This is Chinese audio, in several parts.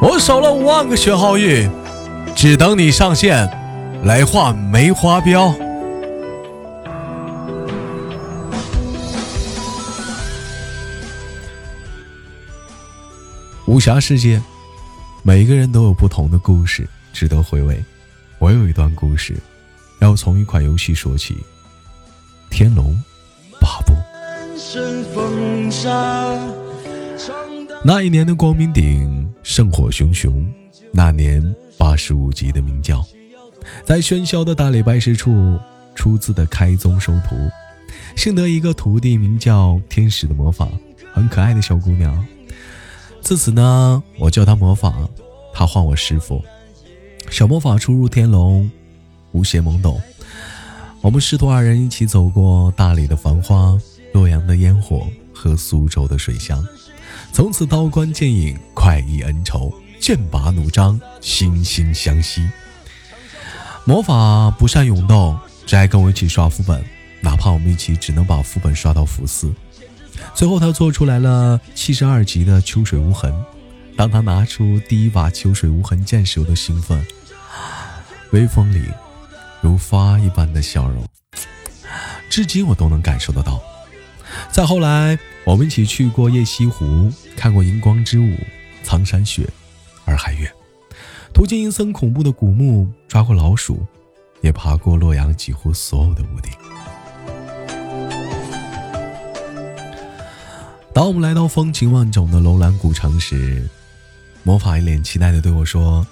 我守了五万个学号玉，只等你上线来画梅花标。武侠世界，每个人都有不同的故事，值得回味。我有一段故事，要从一款游戏说起，《天龙八部》。那一年的光明顶圣火熊熊，那年八十五级的明教，在喧嚣的大理拜师处出自的开宗收徒，幸得一个徒弟名叫天使的魔法，很可爱的小姑娘。自此呢，我叫她魔法，她唤我师傅。小魔法初入天龙，无邪懵懂。我们师徒二人一起走过大理的繁花，洛阳的烟火和苏州的水乡，从此刀光剑影，快意恩仇，剑拔弩张，惺惺相惜。魔法不善勇斗，只爱跟我一起刷副本，哪怕我们一起只能把副本刷到负四。最后，他做出来了七十二级的秋水无痕。当他拿出第一把秋水无痕剑时，我的兴奋，微风里如花一般的笑容，至今我都能感受得到。再后来，我们一起去过夜西湖，看过荧光之舞、苍山雪、洱海月，途经阴森恐怖的古墓，抓过老鼠，也爬过洛阳几乎所有的屋顶。当我们来到风情万种的楼兰古城时，魔法一脸期待的对我说：“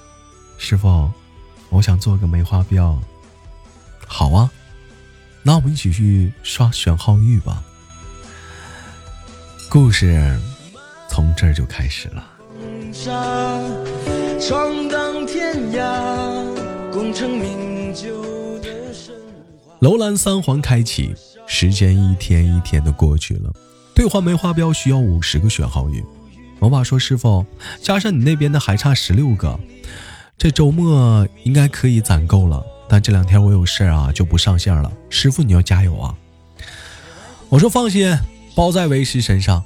师傅，我想做个梅花标。”好啊，那我们一起去刷选号玉吧。故事从这儿就开始了。楼兰三环开启，时间一天一天的过去了。兑换梅花标需要五十个选号玉，我爸说：“师傅，加上你那边的还差十六个，这周末应该可以攒够了。但这两天我有事啊，就不上线了。师傅你要加油啊！”我说：“放心，包在为师身上。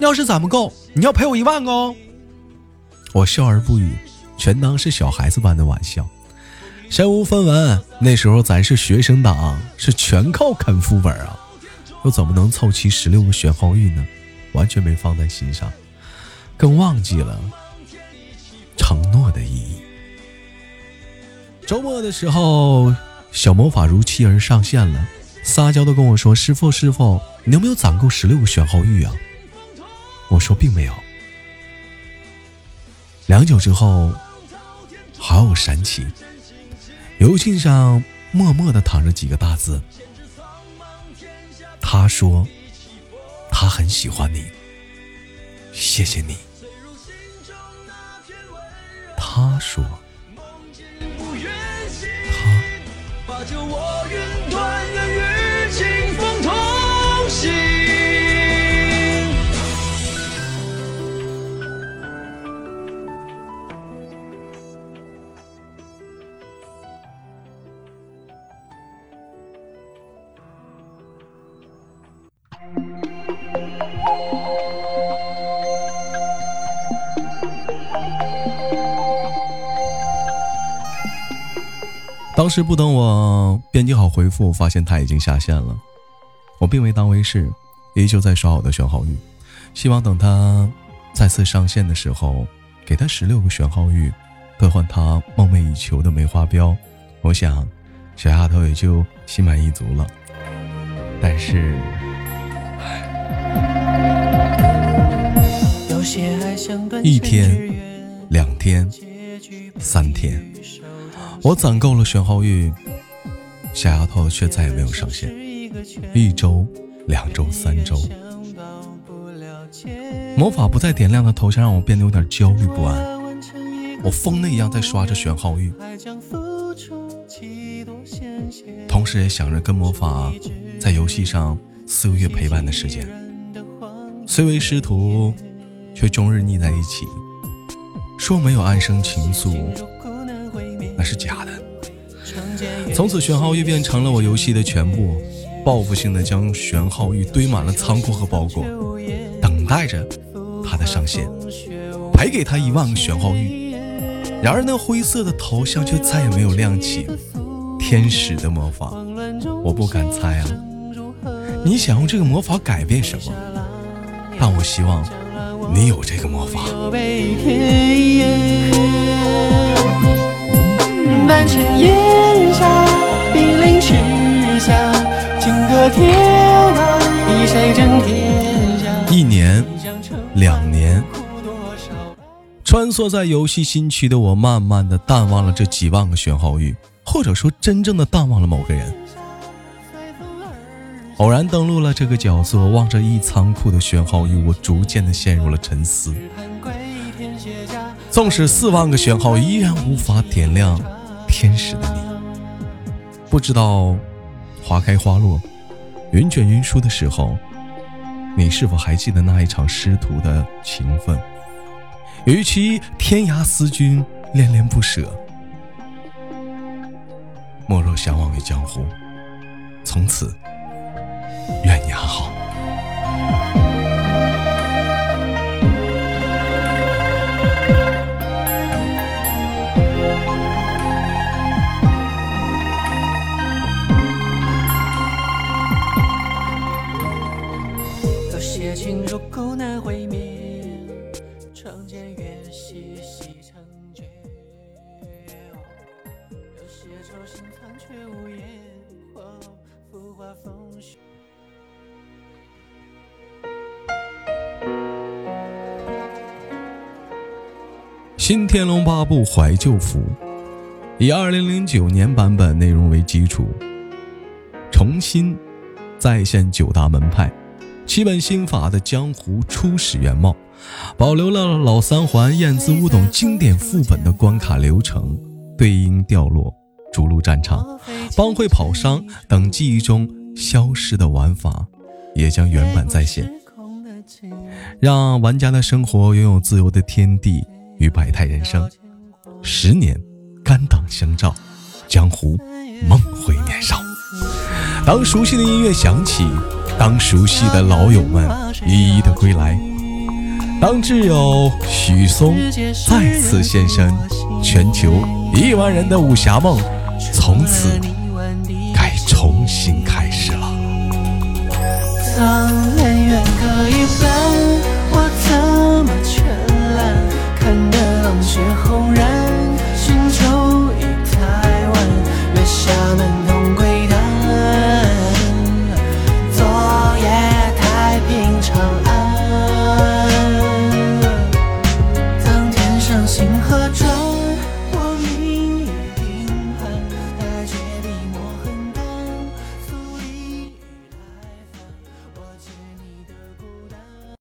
要是攒不够，你要赔我一万哦。”我笑而不语，全当是小孩子般的玩笑。身无分文，那时候咱是学生党，是全靠啃副本啊。又怎么能凑齐十六个选号玉呢？完全没放在心上，更忘记了承诺的意义。周末的时候，小魔法如期而上线了，撒娇的跟我说：“师傅，师傅，你有没有攒够十六个选号玉啊？”我说：“并没有。”良久之后，好友闪起，邮信上默默的躺着几个大字。他说：“他很喜欢你，谢谢你。”他说。他当时不等我编辑好回复，发现他已经下线了。我并未当回事，依旧在刷我的选号玉，希望等他再次上线的时候，给他十六个选号玉，兑换他梦寐以求的梅花标。我想，小丫头也就心满意足了。但是，一天，两天，三天。我攒够了选号玉，小丫头却再也没有上线。一周、两周、三周，魔法不再点亮的头像让我变得有点焦虑不安。我疯了一样在刷着选号玉，同时也想着跟魔法在游戏上四个月陪伴的时间。虽为师徒，却终日腻在一起。说没有暗生情愫。是假的。从此，玄浩玉变成了我游戏的全部，报复性的将玄浩玉堆满了仓库和包裹，等待着他的上线。赔给他一万个玄浩玉。然而那灰色的头像却再也没有亮起。天使的魔法，我不敢猜啊！你想用这个魔法改变什么？但我希望你有这个魔法。一年，两年，穿梭在游戏新区的我，慢慢的淡忘了这几万个玄浩玉，或者说真正的淡忘了某个人。偶然登录了这个角色，望着一仓库的玄浩玉，我逐渐的陷入了沉思。纵使四万个玄浩，依然无法点亮天使的你。不知道花开花落，云卷云舒的时候。你是否还记得那一场师徒的情分？与其天涯思君恋恋不舍，莫若相忘于江湖。从此，愿情如苦难回绵窗前月夕夕成绝有些愁心藏却无言腹化风雪。新天龙八部怀旧服以二零零九年版本内容为基础重新再现九大门派。七本心法的江湖初始原貌，保留了老三环、燕子乌等经典副本的关卡流程、对应掉落、逐鹿战场、帮会跑商等记忆中消失的玩法，也将原版再现，让玩家的生活拥有自由的天地。与百态人生，十年肝胆相照，江湖梦回年少。当熟悉的音乐响起，当熟悉的老友们一一的归来，当挚友许嵩再次现身，全球亿万人的武侠梦从此该重新开始了。